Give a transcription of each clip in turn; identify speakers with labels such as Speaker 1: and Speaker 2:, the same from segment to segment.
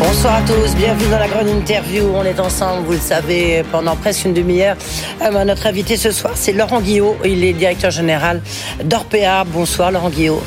Speaker 1: Bonsoir à tous, bienvenue dans la grande interview. On est ensemble, vous le savez, pendant presque une demi-heure. Euh, notre invité ce soir, c'est Laurent Guillot. Il est directeur général d'Orpea. Bonsoir Laurent Guillot.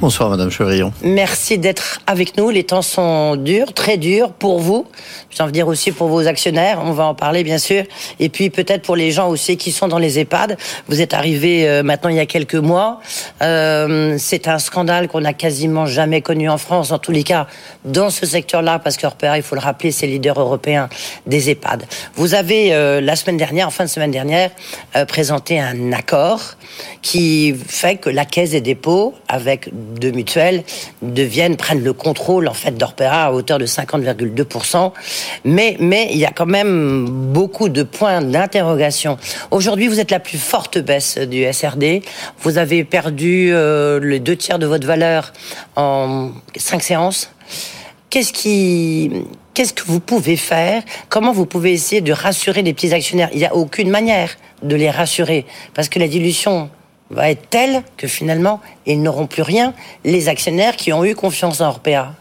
Speaker 2: Bonsoir Madame Chevrillon.
Speaker 1: Merci d'être avec nous. Les temps sont durs, très durs pour vous. J'ai envie de dire aussi pour vos actionnaires. On va en parler bien sûr. Et puis peut-être pour les gens aussi qui sont dans les EHPAD. Vous êtes arrivé euh, maintenant il y a quelques mois. Euh, c'est un scandale qu'on n'a quasiment jamais connu en France, en tous les cas dans ce secteur-là parce qu'Orpea, il faut le rappeler, c'est leader européen des EHPAD. Vous avez, euh, la semaine dernière, en fin de semaine dernière, euh, présenté un accord qui fait que la Caisse des dépôts, avec deux mutuelles, deviennent, prennent le contrôle, en fait, d'Orpea à hauteur de 50,2%. Mais, mais il y a quand même beaucoup de points d'interrogation. Aujourd'hui, vous êtes la plus forte baisse du SRD. Vous avez perdu euh, les deux tiers de votre valeur en cinq séances. Qu'est-ce qui, qu'est-ce que vous pouvez faire? Comment vous pouvez essayer de rassurer les petits actionnaires? Il n'y a aucune manière de les rassurer parce que la dilution va être telle que finalement ils n'auront plus rien. Les actionnaires qui ont eu confiance en Orpea.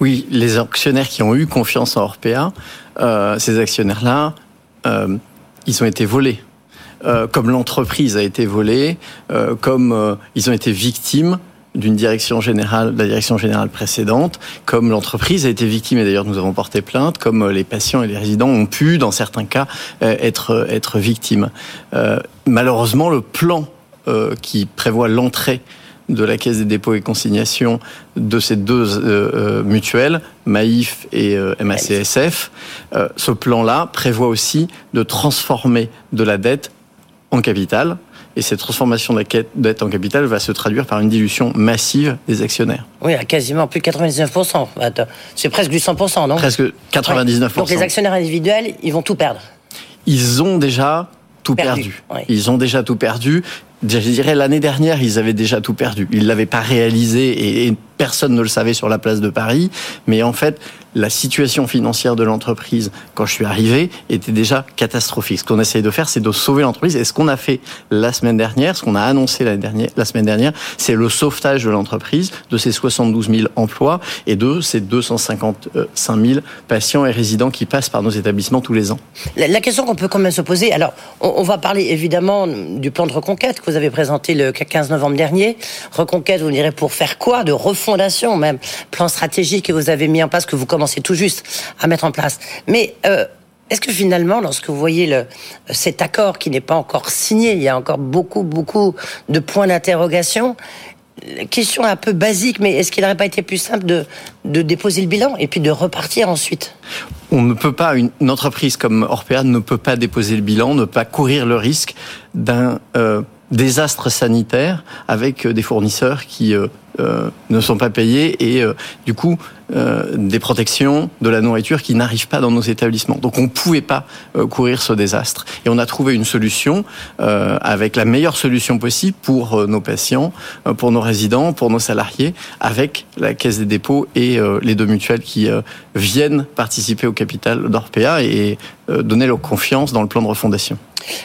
Speaker 2: Oui, les actionnaires qui ont eu confiance en Orpea, euh, ces actionnaires-là, euh, ils ont été volés. Euh, comme l'entreprise a été volée, comme ils ont été victimes d'une direction générale, la direction générale précédente, comme l'entreprise a été victime, et d'ailleurs nous avons porté plainte, comme euh, les patients et les résidents ont pu, dans certains cas, euh, être, être victimes. Euh, malheureusement, le plan euh, qui prévoit l'entrée de la Caisse des dépôts et consignations de ces deux euh, mutuelles, Maïf et euh, MACSF, euh, ce plan-là prévoit aussi de transformer de la dette en capital. Et cette transformation de la dette en capital va se traduire par une dilution massive des actionnaires.
Speaker 1: Oui, à quasiment plus de 99%. C'est presque du 100%, non?
Speaker 2: Presque 99%.
Speaker 1: Donc les actionnaires individuels, ils vont tout perdre.
Speaker 2: Ils ont déjà tout perdu. Ils ont déjà tout perdu. Je dirais l'année dernière, ils avaient déjà tout perdu. Ils l'avaient pas réalisé et personne ne le savait sur la place de Paris. Mais en fait, la situation financière de l'entreprise, quand je suis arrivé, était déjà catastrophique. Ce qu'on essaye de faire, c'est de sauver l'entreprise. Et ce qu'on a fait la semaine dernière, ce qu'on a annoncé la, semaine dernière, c'est le sauvetage de l'entreprise, de ses 72 000 emplois et de ces 255 000 patients et résidents qui passent par nos établissements tous les ans.
Speaker 1: La, question qu'on peut quand même se poser, alors, on, on, va parler évidemment du plan de reconquête que vous avez présenté le 15 novembre dernier. Reconquête, vous direz, pour faire quoi? De refondation même. Plan stratégique que vous avez mis en place, que vous commencez tout juste à mettre en place. Mais euh, est-ce que finalement, lorsque vous voyez cet accord qui n'est pas encore signé, il y a encore beaucoup, beaucoup de points d'interrogation, question un peu basique, mais est-ce qu'il n'aurait pas été plus simple de, déposer le bilan et puis de repartir ensuite?
Speaker 2: On ne peut pas, une, entreprise comme Orpea ne peut pas déposer le bilan, ne pas courir le risque d'un euh, désastre sanitaire avec des fournisseurs qui euh, euh, ne sont pas payés et euh, du coup euh, des protections de la nourriture qui n'arrivent pas dans nos établissements. Donc on ne pouvait pas courir ce désastre. Et on a trouvé une solution avec la meilleure solution possible pour nos patients, pour nos résidents, pour nos salariés, avec la Caisse des dépôts et les deux mutuelles qui viennent participer au capital d'Orpea et donner leur confiance dans le plan de refondation.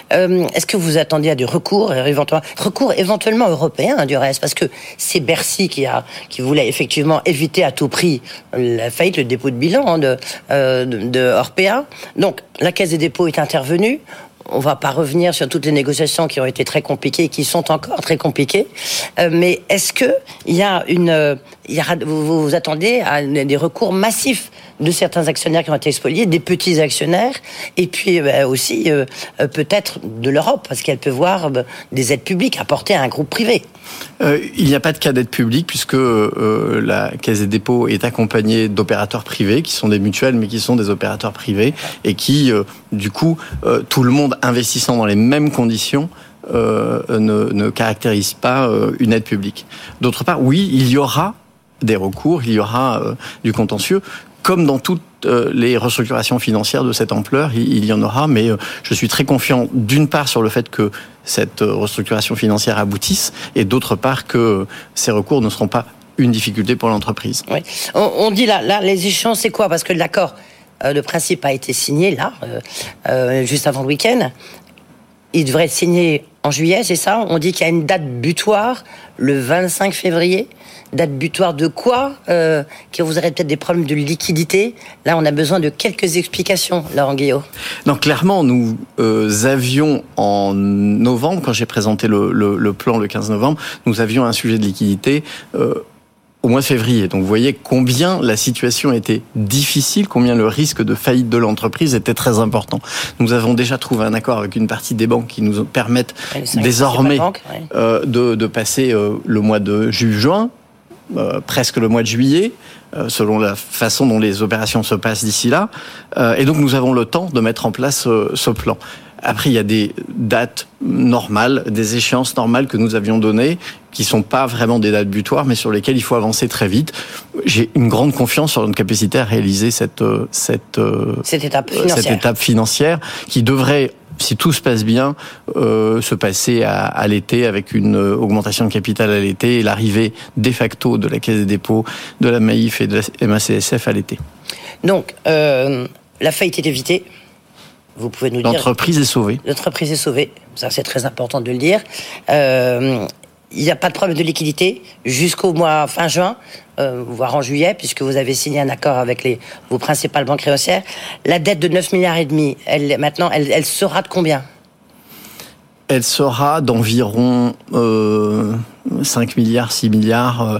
Speaker 1: Est-ce que vous attendiez à du recours, éventuellement, recours éventuellement européen hein, du reste, parce que c'est Bercy qui a qui voulait effectivement éviter à tout prix la faillite, le dépôt de bilan de, euh, de, Orpea. Donc la Caisse des dépôts est intervenue on va pas revenir sur toutes les négociations qui ont été très compliquées et qui sont encore très compliquées. Euh, mais est-ce que il y a une, y a, vous, vous attendez à des recours massifs de certains actionnaires qui ont été spoliés, des petits actionnaires, et puis euh, aussi euh, peut-être de l'Europe, parce qu'elle peut voir euh, des aides publiques apportées à un groupe privé.
Speaker 2: Euh, il n'y a pas de cas d'aide publique puisque euh, la Caisse des dépôts est accompagnée d'opérateurs privés qui sont des mutuelles mais qui sont des opérateurs privés et qui, euh, du coup, tout le monde investissant dans les mêmes conditions ne, ne, caractérise pas une aide publique. D'autre part, oui, il y aura des recours, il y aura du contentieux comme dans toutes les restructurations financières de cette ampleur, il y en aura, mais je suis très confiant d'une part sur le fait que cette restructuration financière aboutisse, et d'autre part que ces recours ne seront pas une difficulté pour l'entreprise.
Speaker 1: Oui. On, dit là, les échéances, c'est quoi? Parce que l'accord le principe a été signé là, juste avant le week-end. Il devrait être signé en juillet, c'est ça? On dit qu'il y a une date butoir, le 25 février? Date butoir de quoi euh, Que vous aurez peut-être des problèmes de liquidité. Là, on a besoin de quelques explications, Laurent Guillot.
Speaker 2: Non, clairement, nous euh, avions en novembre, quand j'ai présenté le, plan le 15 novembre, nous avions un sujet de liquidité. Euh, au mois de février. Donc vous voyez combien la situation était difficile, combien le risque de faillite de l'entreprise était très important. Nous avons déjà trouvé un accord avec une partie des banques qui nous permettent désormais euh, de, de, passer euh, le mois de juin, euh, presque le mois de juillet, selon la façon dont les opérations se passent d'ici là. et donc nous avons le temps de mettre en place ce plan. Après, il y a des dates normales, des échéances normales que nous avions données, qui sont pas vraiment des dates butoirs, mais sur lesquelles il faut avancer très vite. J'ai une grande confiance sur notre capacité à réaliser cette cette
Speaker 1: euh, cette étape financière,
Speaker 2: cette étape financière qui devrait si tout se passe bien, euh, se passer à, à l'été avec une augmentation de capital à l'été et l'arrivée de facto de la Caisse des dépôts, de la MAIF et de la MACSF à l'été.
Speaker 1: Donc, euh, la faillite est évitée vous pouvez nous
Speaker 2: dire. L'entreprise est sauvée.
Speaker 1: L'entreprise est sauvée. Ça, c'est très important de le dire. Euh, il n'y a pas de problème de liquidité jusqu'au mois fin juin, euh, voire en juillet, puisque vous avez signé un accord avec vos principales banques créancières. La dette de 9 milliards et demi, elle, maintenant, elle, sera de combien?
Speaker 2: Elle sera d'environ euh, 5 milliards, 6 milliards euh,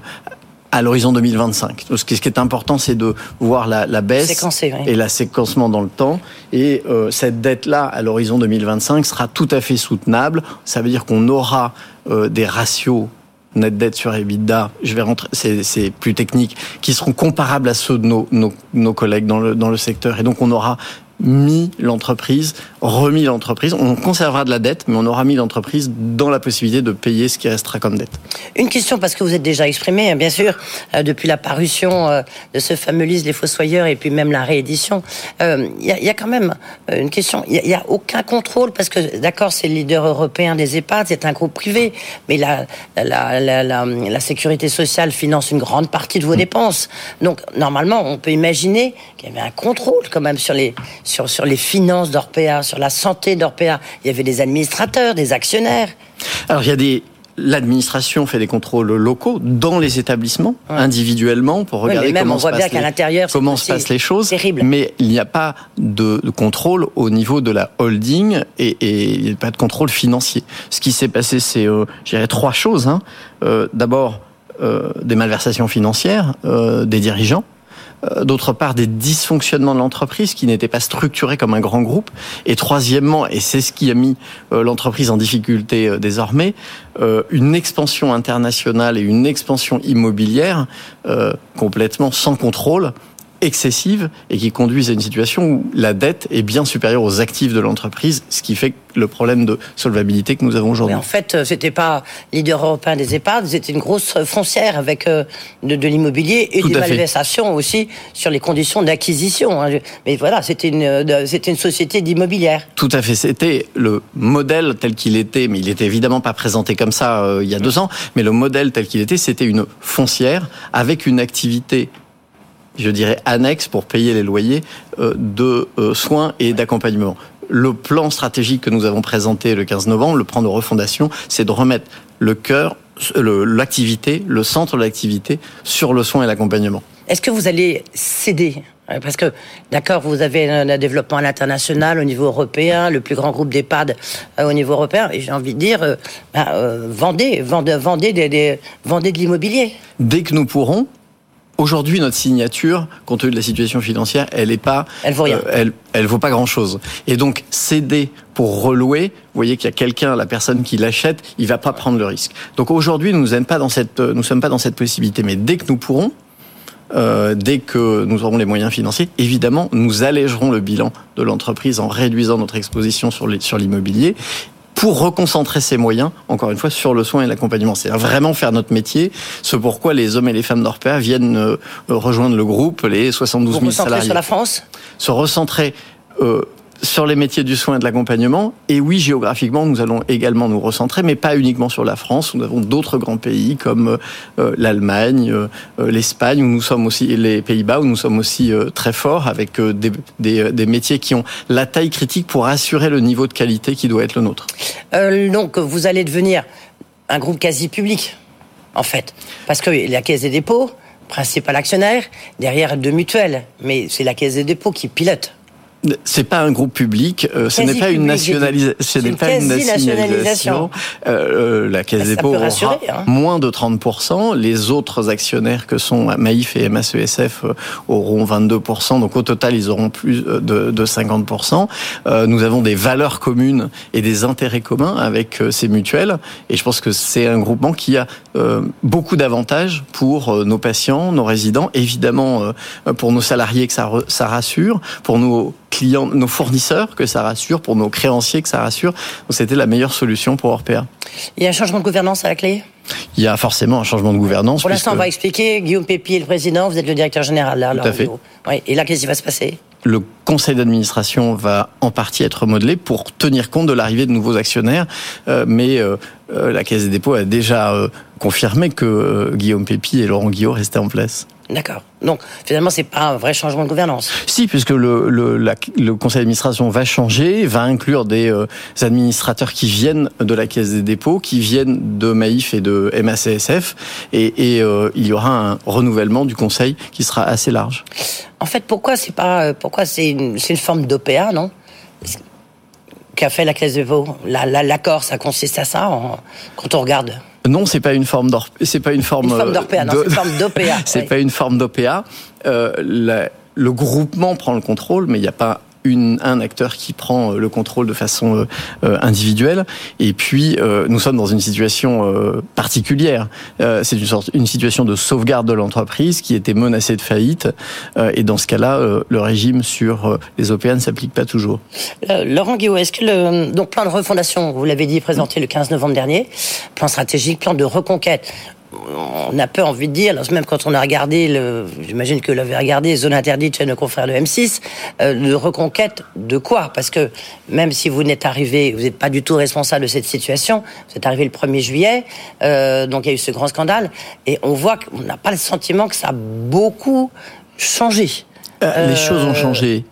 Speaker 2: à l'horizon 2025. ce qui est important, c'est de voir la, la baisse et la séquencement dans le temps. Et euh, cette dette-là, à l'horizon 2025, sera tout à fait soutenable. Ça veut dire qu'on aura euh, des ratios net dette sur EBITDA, je vais rentrer, c'est plus technique, qui seront comparables à ceux de nos, nos, nos collègues dans le, dans le secteur. Et donc on aura mis l'entreprise, remis l'entreprise. On conservera de la dette, mais on aura mis l'entreprise dans la possibilité de payer ce qui restera comme dette.
Speaker 1: Une question, parce que vous êtes déjà exprimé, hein, bien sûr, euh, depuis la parution euh, de ce fameux livre Les Fossoyeurs et puis même la réédition. Il euh, y, a, y, a, quand même une question. Il n'y a, a, aucun contrôle, parce que, d'accord, c'est le leader européen des EHPAD, c'est un groupe privé, mais la, la, la, la, la sécurité sociale finance une grande partie de vos mm. dépenses. Donc, normalement, on peut imaginer qu'il y avait un contrôle quand même sur les sur, sur les finances d'Orpea, sur la santé d'Orpea. Il y avait des administrateurs, des actionnaires.
Speaker 2: Alors il y a des l'administration fait des contrôles locaux dans les établissements, individuellement, pour regarder comment, se, passe les, comment se passent les choses.
Speaker 1: Terrible.
Speaker 2: Mais il n'y a pas de, de, contrôle au niveau de la holding et, et il n'y a pas de contrôle financier. Ce qui s'est passé, c'est, euh, je dirais, trois choses. Hein. Euh, D'abord, euh, des malversations financières euh, des dirigeants d'autre part des dysfonctionnements de l'entreprise qui n'étaient pas structurés comme un grand groupe, et troisièmement, et c'est ce qui a mis euh, l'entreprise en difficulté euh, désormais, une expansion internationale et une expansion immobilière complètement sans contrôle excessive et qui conduisent à une situation où la dette est bien supérieure aux actifs de l'entreprise, ce qui fait le problème de solvabilité que nous avons aujourd'hui.
Speaker 1: En fait, euh, c'était pas leader européen des EHPAD, c'était une grosse foncière avec euh, de, de l'immobilier et des malversations aussi sur les conditions d'acquisition. Hein. Mais voilà, c'était une, euh, c'était une société d'immobilière.
Speaker 2: Tout à fait. C'était le modèle tel qu'il était, mais il était évidemment pas présenté comme ça il y a deux ans, mais le modèle tel qu'il était, c'était une foncière avec une activité je dirais, annexe pour payer les loyers euh, de euh, soins et d'accompagnement. Le plan stratégique que nous avons présenté le 15 novembre, le plan de refondation, c'est de remettre le cœur, l'activité, le centre de l'activité sur le soin et l'accompagnement.
Speaker 1: Est-ce que vous allez céder? Parce que, d'accord, vous avez un développement à l'international, au niveau européen, le plus grand groupe d'EHPAD euh, au niveau européen, et j'ai envie de dire, bah, vendez, vendez, vendez, des, vendez de l'immobilier.
Speaker 2: Dès que nous pourrons, Aujourd'hui, notre signature, compte tenu de la situation financière, elle est pas,
Speaker 1: elle vaut rien.
Speaker 2: Euh, elle, vaut pas grand chose. Et donc, céder pour relouer, vous voyez qu'il y a quelqu'un, la personne qui l'achète, il va pas prendre le risque. Donc aujourd'hui, nous ne pas dans cette, nous sommes pas dans cette possibilité. Mais dès que nous pourrons, euh, dès que nous aurons les moyens financiers, évidemment, nous allégerons le bilan de l'entreprise en réduisant notre exposition sur l'immobilier pour reconcentrer ses moyens, encore une fois, sur le soin et l'accompagnement. C'est vraiment faire notre métier, ce pourquoi les hommes et les femmes d'Orpea viennent euh, rejoindre le groupe, les 72 000 salariés.
Speaker 1: sur la France?
Speaker 2: Se recentrer euh, sur les métiers du soin et de l'accompagnement. Et oui, géographiquement, nous allons également nous recentrer, mais pas uniquement sur la France. Nous avons d'autres grands pays comme euh, l'Allemagne, euh, l'Espagne, où nous sommes aussi les Pays-Bas, où nous sommes aussi euh, très forts avec des, des, des, métiers qui ont la taille critique pour assurer le niveau de qualité qui doit être le nôtre.
Speaker 1: donc, vous allez devenir un groupe quasi public, en fait, parce que la Caisse des dépôts, principal actionnaire, derrière deux mutuelles, mais c'est la Caisse des dépôts qui pilote
Speaker 2: c'est pas un groupe public, euh, ce n'est pas une nationalisation, ce n'est pas une nationalisation. Euh, euh, la Caisse des dépôts aura hein. moins de 30%. Les autres actionnaires que sont Maïf et MACESF auront 22%. Donc au total, ils auront plus de, de 50%. nous avons des valeurs communes et des intérêts communs avec ces mutuelles. Et je pense que c'est un groupement qui a beaucoup d'avantages pour nos patients, nos résidents, évidemment pour nos salariés que ça, ça rassure, pour nos clients, nos fournisseurs, que ça rassure, pour nos créanciers, que ça rassure. Donc c'était la meilleure solution pour Orpea.
Speaker 1: Il y a un changement de gouvernance à la clé?
Speaker 2: Il y a forcément un changement de gouvernance.
Speaker 1: Pour l'instant, on va expliquer. Guillaume Pépi est le président, vous êtes le directeur général. Là,
Speaker 2: Tout à fait.
Speaker 1: Et là, qu'est-ce qui va se passer?
Speaker 2: Le conseil d'administration va en partie être modelé pour tenir compte de l'arrivée de nouveaux actionnaires, euh, mais euh, euh, la Caisse des dépôts a déjà confirmé que Guillaume Pépi et Laurent Guillot restaient en place.
Speaker 1: D'accord. Donc finalement, c'est pas un vrai changement de gouvernance.
Speaker 2: Si, puisque le, le, le conseil d'administration va changer, va inclure des euh, administrateurs qui viennent de la Caisse des dépôts, qui viennent de Maïf et de MACSF, et, et euh, il y aura un renouvellement du conseil qui sera assez large.
Speaker 1: En fait, pourquoi c'est pas euh, pourquoi c'est une, une forme d'OPA, non? Qu'a fait la Caisse des dépôts? L'accord, ça consiste à ça quand on regarde?
Speaker 2: Non, c'est pas une forme d'or, c'est pas une forme.
Speaker 1: D'OPA, une forme d'OPA.
Speaker 2: c'est pas une forme d'OPA. Euh, le groupement prend le contrôle, mais il n'y a pas un acteur qui prend euh, le contrôle de façon euh, euh, individuelle. Et puis, nous sommes dans une situation particulière. C'est une sorte, une situation de sauvegarde de l'entreprise qui était menacée de faillite. Et dans ce cas-là, le régime sur les OPA ne s'applique pas toujours.
Speaker 1: Laurent Guillaume, est-ce que le donc plan de refondation, vous l'avez dit, présenté le 15 novembre dernier, plan stratégique, plan de reconquête on a peu envie de dire, même quand on a regardé, j'imagine que vous l'avez regardé, Zone interdite chez nos confrères de M6, euh, de reconquête de quoi? Parce que même si vous n'êtes arrivé, vous n'êtes pas du tout responsable de cette situation, vous êtes arrivé le 1er juillet, euh, donc il y a eu ce grand scandale, et on voit qu'on n'a pas le sentiment que ça a beaucoup changé.
Speaker 2: Euh, les choses ont changé.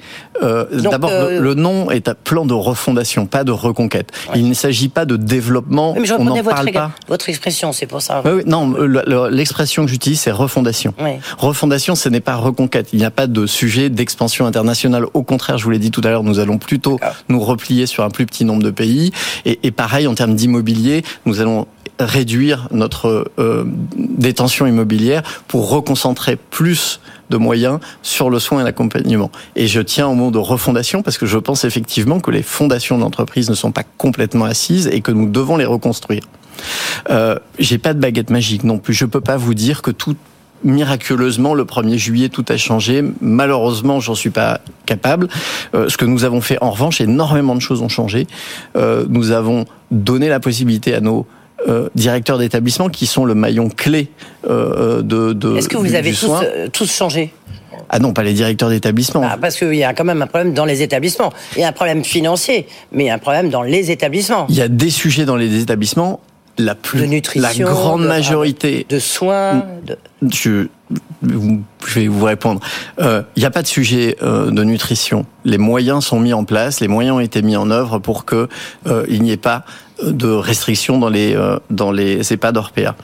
Speaker 2: Euh, D'abord, euh, le, nom est un plan de refondation, pas de reconquête. Il ne s'agit pas de développement.
Speaker 1: mais je on votre, parle pas. votre expression, c'est pour ça.
Speaker 2: Oui, non, l'expression que j'utilise, c'est refondation. Refondation, ce n'est pas reconquête. Il n'y a pas de sujet d'expansion internationale. Au contraire, je vous l'ai dit tout à l'heure, nous allons plutôt nous replier sur un plus petit nombre de pays. Et, et pareil, en termes d'immobilier, nous allons réduire notre euh, détention immobilière pour reconcentrer plus de moyens sur le soin et l'accompagnement. Et je tiens au mot de refondation parce que je pense effectivement que les fondations d'entreprise ne sont pas complètement assises et que nous devons les reconstruire. Euh, J'ai pas de baguette magique non plus. Je peux pas vous dire que tout miraculeusement le 1er juillet tout a changé. Malheureusement, j'en suis pas capable. Euh, ce que nous avons fait en revanche, énormément de choses ont changé. Euh, nous avons donné la possibilité à nos euh, directeurs d'établissement qui sont le maillon clé euh, de, de.
Speaker 1: Est-ce que vous avez tous, euh, tous changé?
Speaker 2: Ah non, pas les directeurs d'établissement.
Speaker 1: Ah, parce qu'il y a quand même un problème dans les établissements. Il y a un problème financier, mais il y a un problème dans les établissements.
Speaker 2: Il y a des sujets dans les établissements. La plus,
Speaker 1: de nutrition,
Speaker 2: la grande majorité
Speaker 1: de soins. De...
Speaker 2: Je, je vais vous répondre. Euh, il n'y a pas de sujet euh, de nutrition. Les moyens sont mis en place, les moyens ont été mis en œuvre pour que euh, il n'y ait pas de restrictions dans les dans les EHPAD Orpea.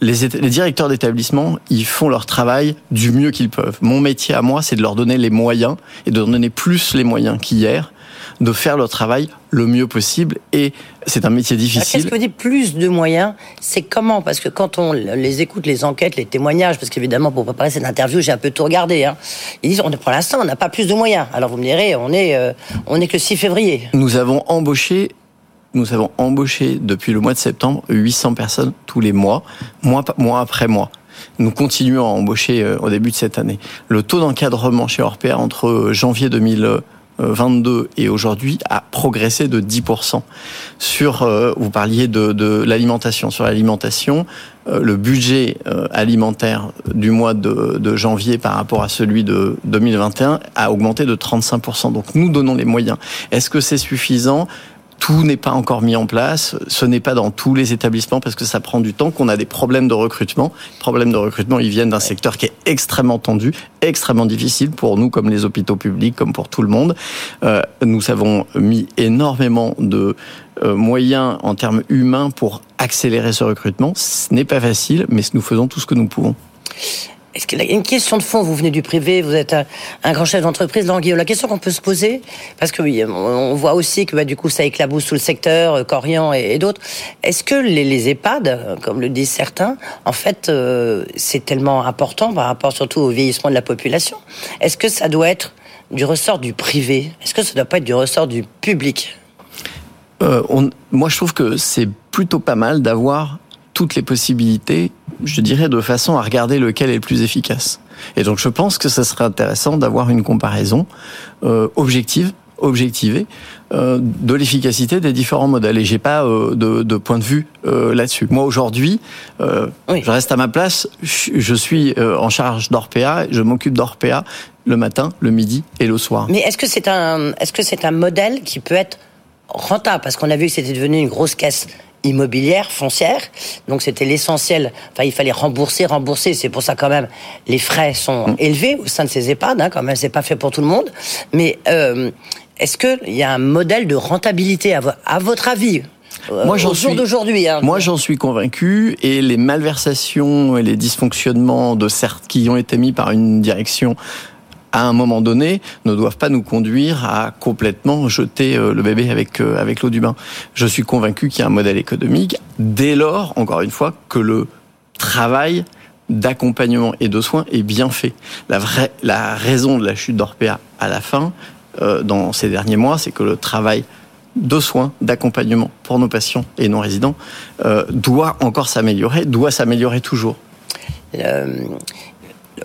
Speaker 2: les, les directeurs d'établissement, ils font leur travail du mieux qu'ils peuvent. Mon métier à moi, c'est de leur donner les moyens et de leur donner plus les moyens qu'hier de faire leur travail le mieux possible et c'est un métier difficile.
Speaker 1: Qu'est-ce que vous dites plus de moyens C'est comment? Parce que quand on les écoute, les enquêtes, les témoignages, parce qu'évidemment pour préparer cette interview, j'ai un peu tout regardé. Hein, ils disent on pour l'instant on n'a pas plus de moyens. Alors vous me direz, on est euh, on est que le 6 février.
Speaker 2: Nous avons embauché nous avons embauché depuis le mois de septembre 800 personnes tous les mois, mois, mois après mois. Nous continuons à embaucher euh, au début de cette année. Le taux d'encadrement chez Orpea entre janvier 2000 2022 et aujourd'hui a progressé de 10%. Sur, euh, vous parliez de, de l'alimentation. Sur l'alimentation, euh, le budget euh, alimentaire du mois de, de, janvier par rapport à celui de 2021 a augmenté de 35%. Donc nous donnons les moyens. Est-ce que c'est suffisant? Tout n'est pas encore mis en place. Ce n'est pas dans tous les établissements parce que ça prend du temps, qu'on a des problèmes de recrutement. Les problèmes de recrutement, ils viennent d'un secteur qui est extrêmement tendu, extrêmement difficile pour nous comme les hôpitaux publics, comme pour tout le monde. Euh, nous avons mis énormément de euh, moyens en termes humains pour accélérer ce recrutement. Ce n'est pas facile, mais nous faisons tout ce que nous pouvons.
Speaker 1: Est-ce qu'il y a une question de fond? Vous venez du privé, vous êtes un, grand chef d'entreprise. La question qu'on peut se poser, parce que oui, on voit aussi que bah, du coup ça éclabousse tout le secteur, euh, Corian et, d'autres. Est-ce que les, EHPAD, comme le disent certains, en fait, euh, c'est tellement important par rapport surtout au vieillissement de la population? Est-ce que ça doit être du ressort du privé? Est-ce que ça ne doit pas être du ressort du public?
Speaker 2: Euh, Moi, je trouve que c'est plutôt pas mal d'avoir toutes les possibilités, je dirais, de façon à regarder lequel est le plus efficace. Et donc je pense que ce serait intéressant d'avoir une comparaison euh, objective, objectivée, euh, de l'efficacité des différents modèles. Et j'ai pas euh, de, de, point de vue euh, là-dessus. Moi aujourd'hui, euh, oui. je reste à ma place. Je suis euh, en charge d'Orpea. Je m'occupe d'Orpea le matin, le midi et le soir.
Speaker 1: Mais est-ce que c'est un, est-ce que c'est un modèle qui peut être rentable? Parce qu'on a vu que c'était devenu une grosse caisse immobilière, foncière. Donc c'était l'essentiel. Enfin, il fallait rembourser, rembourser. C'est pour ça quand même les frais sont mmh. élevés au sein de ces EHPAD. Hein, quand même, c'est pas fait pour tout le monde. Mais euh, est-ce qu'il y a un modèle de rentabilité à, à votre avis euh,
Speaker 2: moi, j'en
Speaker 1: suis d'aujourd'hui. Hein.
Speaker 2: Moi, j'en suis convaincu, et les malversations et les dysfonctionnements de certes qui ont été mis par une direction à un moment donné, ne doivent pas nous conduire à complètement jeter euh, le bébé avec euh, avec l'eau du bain. Je suis convaincu qu'il y a un modèle économique dès lors, encore une fois, que le travail d'accompagnement et de soins est bien fait. La vraie, la raison de la chute d'Orpea à la fin, euh, dans ces derniers mois, c'est que le travail de soins, d'accompagnement pour nos patients et non résidents euh, doit encore s'améliorer, doit s'améliorer toujours.
Speaker 1: Euh,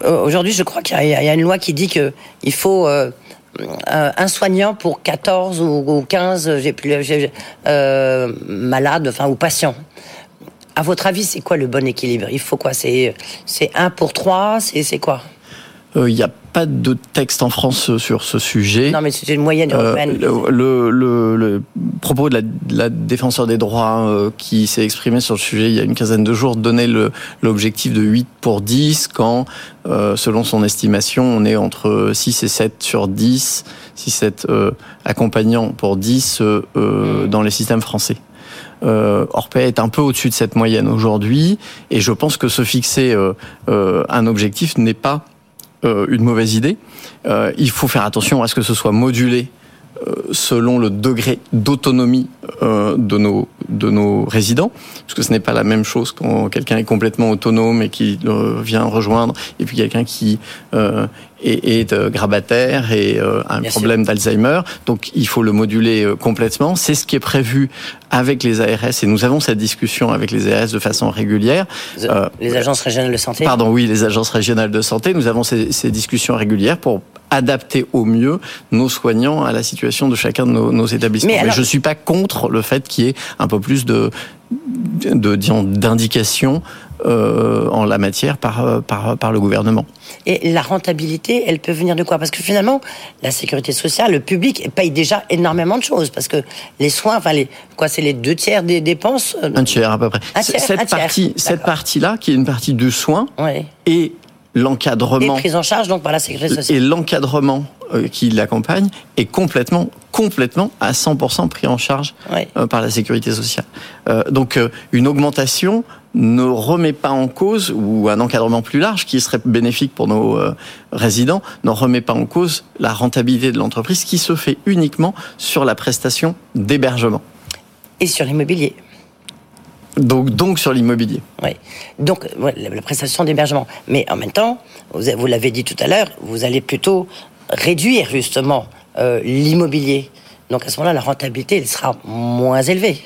Speaker 1: Aujourd'hui, je crois qu'il y, a une loi qui dit que il faut euh, un soignant pour 14 ou, 15 j'ai plus euh, malades, enfin ou patients. À votre avis, c'est quoi le bon équilibre? Il faut quoi? C'est un pour trois? C'est quoi?
Speaker 2: Il euh, y a pas de texte en France sur ce sujet.
Speaker 1: Non, mais c'est une moyenne européenne.
Speaker 2: Euh, le, le, le, propos de la, de la, défenseur des droits euh, qui s'est exprimé sur le sujet il y a une quinzaine de jours donnait l'objectif de 8 pour 10 quand, euh, selon son estimation, on est entre 6 et 7 sur 10, 6 7 euh, accompagnants pour 10 euh, mmh. dans les systèmes français. Euh, Orpea est un peu au-dessus de cette moyenne aujourd'hui, et je pense que se fixer euh, euh, un objectif n'est pas euh, une mauvaise idée. Euh, il faut faire attention à ce que ce soit modulé euh, selon le degré d'autonomie de nos de nos résidents, parce que ce n'est pas la même chose quand quelqu'un est complètement autonome et qui vient rejoindre, et puis quelqu'un qui euh, est, est euh, grabataire et euh, un Bien problème d'Alzheimer. Donc il faut le moduler euh, complètement. C'est ce qui est prévu avec les ARS, et nous avons cette discussion avec les ARS de façon régulière.
Speaker 1: Les agences régionales de santé.
Speaker 2: Pardon, oui, les agences régionales de santé. Nous avons ces, ces discussions régulières pour adapter au mieux nos soignants à la situation de chacun de nos, nos établissements. Mais, alors... Mais je suis pas contre le fait qu'il y ait un peu plus de d'indications euh, en la matière par, par, par le gouvernement.
Speaker 1: Et la rentabilité, elle peut venir de quoi? Parce que finalement, la sécurité sociale, le public paye déjà énormément de choses. Parce que les soins, enfin, les, quoi, c'est les deux tiers des dépenses
Speaker 2: Un tiers à peu près.
Speaker 1: Tiers,
Speaker 2: cette partie, cette partie-là, qui est une partie du soin,
Speaker 1: ouais.
Speaker 2: et l'encadrement.
Speaker 1: Et prise en charge donc par la sécurité sociale.
Speaker 2: Et l'encadrement euh, qui l'accompagne est complètement, complètement à 100% pris en charge euh, par la sécurité sociale. Euh, donc une augmentation ne remet pas en cause, ou un encadrement plus large qui serait bénéfique pour nos résidents, ne remet pas en cause la rentabilité de l'entreprise qui se fait uniquement sur la prestation d'hébergement.
Speaker 1: Et sur l'immobilier.
Speaker 2: Donc, donc sur l'immobilier.
Speaker 1: Oui. Donc la prestation d'hébergement. Mais en même temps, vous, vous l'avez dit tout à l'heure, vous allez plutôt réduire justement euh, l'immobilier. Donc à ce moment-là, la rentabilité elle sera moins élevée.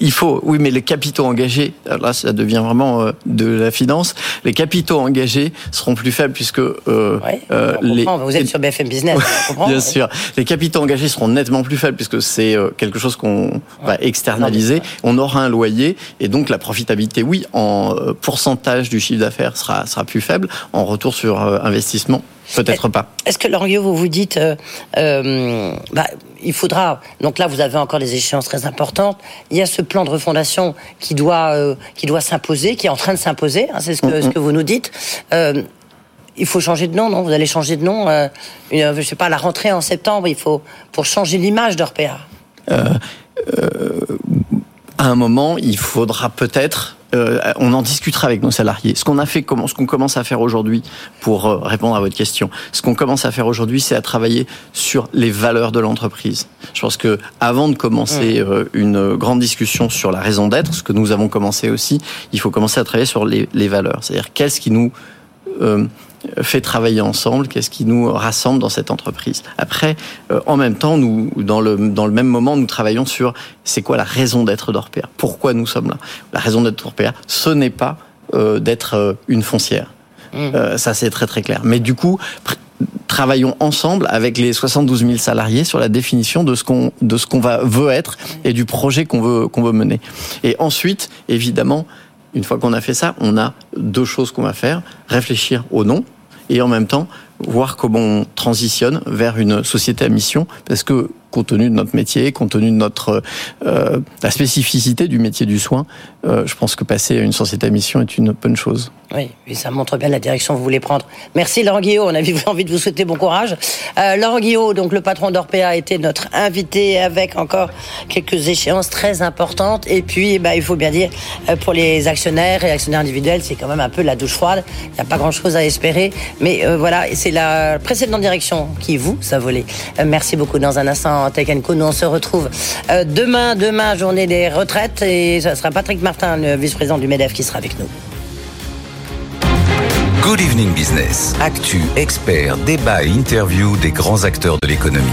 Speaker 2: Il faut, oui, mais les capitaux engagés, là, ça devient vraiment euh, de la finance. Les capitaux engagés seront plus faibles puisque
Speaker 1: euh, euh les. Vous êtes sur BFM Business,
Speaker 2: bien sûr. Les capitaux engagés seront nettement plus faibles puisque c'est euh, quelque chose qu'on va externaliser. On aura un loyer et donc la profitabilité, oui, en pourcentage du chiffre d'affaires sera sera plus faible. En retour sur investissement, Peut-être pas.
Speaker 1: Est-ce que Loriot, vous vous dites, euh, euh, bah, il faudra. Donc là, vous avez encore des échéances très importantes. Il y a ce plan de refondation qui doit, euh, qui doit s'imposer, qui est en train de s'imposer. Hein, c'est ce que, ce que vous nous dites. Euh, il faut changer de nom, non? Vous allez changer de nom. Euh, une, je sais pas, la rentrée en septembre, il faut pour changer l'image d'Orpea.
Speaker 2: À un moment, il faudra peut-être euh, on en discutera avec nos salariés. Ce qu'on a fait, ce qu'on commence à faire aujourd'hui, pour euh, répondre à votre question, ce qu'on commence à faire aujourd'hui, c'est à travailler sur les valeurs de l'entreprise. Je pense que avant de commencer mmh. euh, une grande discussion sur la raison d'être, ce que nous avons commencé aussi, il faut commencer à travailler sur les, les valeurs. C'est-à-dire qu'est-ce qui nous fait travailler ensemble, qu'est-ce qui nous rassemble dans cette entreprise. Après, euh, en même temps, nous, dans le, dans le même moment, nous travaillons sur c'est quoi la raison d'être d'Orpea, pourquoi nous sommes là? La raison d'être d'Orpea, ce n'est pas euh, d'être euh, une foncière. Mmh. ça, c'est très très clair. Mais du coup, travaillons ensemble avec les 72 000 salariés sur la définition de ce qu'on de ce qu'on va veut être et du projet qu'on veut qu'on veut mener. Et ensuite, évidemment, une fois qu'on a fait ça, on a deux choses qu'on va faire. Réfléchir au nom et en même temps voir comment on transitionne vers une société à mission parce que compte tenu de notre métier, compte tenu de notre euh, la spécificité du métier du soin, euh, je pense que passer à une société à mission est une bonne chose.
Speaker 1: Oui, et ça montre bien la direction que vous voulez prendre. Merci Laurent Guillaume, on avait envie de vous souhaiter bon courage. Euh, Laurent Guillaume, donc le patron d'Orpea, a été notre invité avec encore quelques échéances très importantes. Et puis, bah, il faut bien dire, euh, pour les actionnaires et actionnaires individuels, c'est quand même un peu la douche froide. Il n'y a pas grand-chose à espérer. Mais voilà, c'est la précédente direction qui vous a volé. Merci beaucoup. Dans un instant, Tech Co, nous on se retrouve demain, demain, journée des retraites. Et ce sera Patrick Martin, le vice-président du MEDEF, qui sera avec nous.
Speaker 3: Good Evening Business. Actu, experts, débat et interview des grands acteurs de l'économie.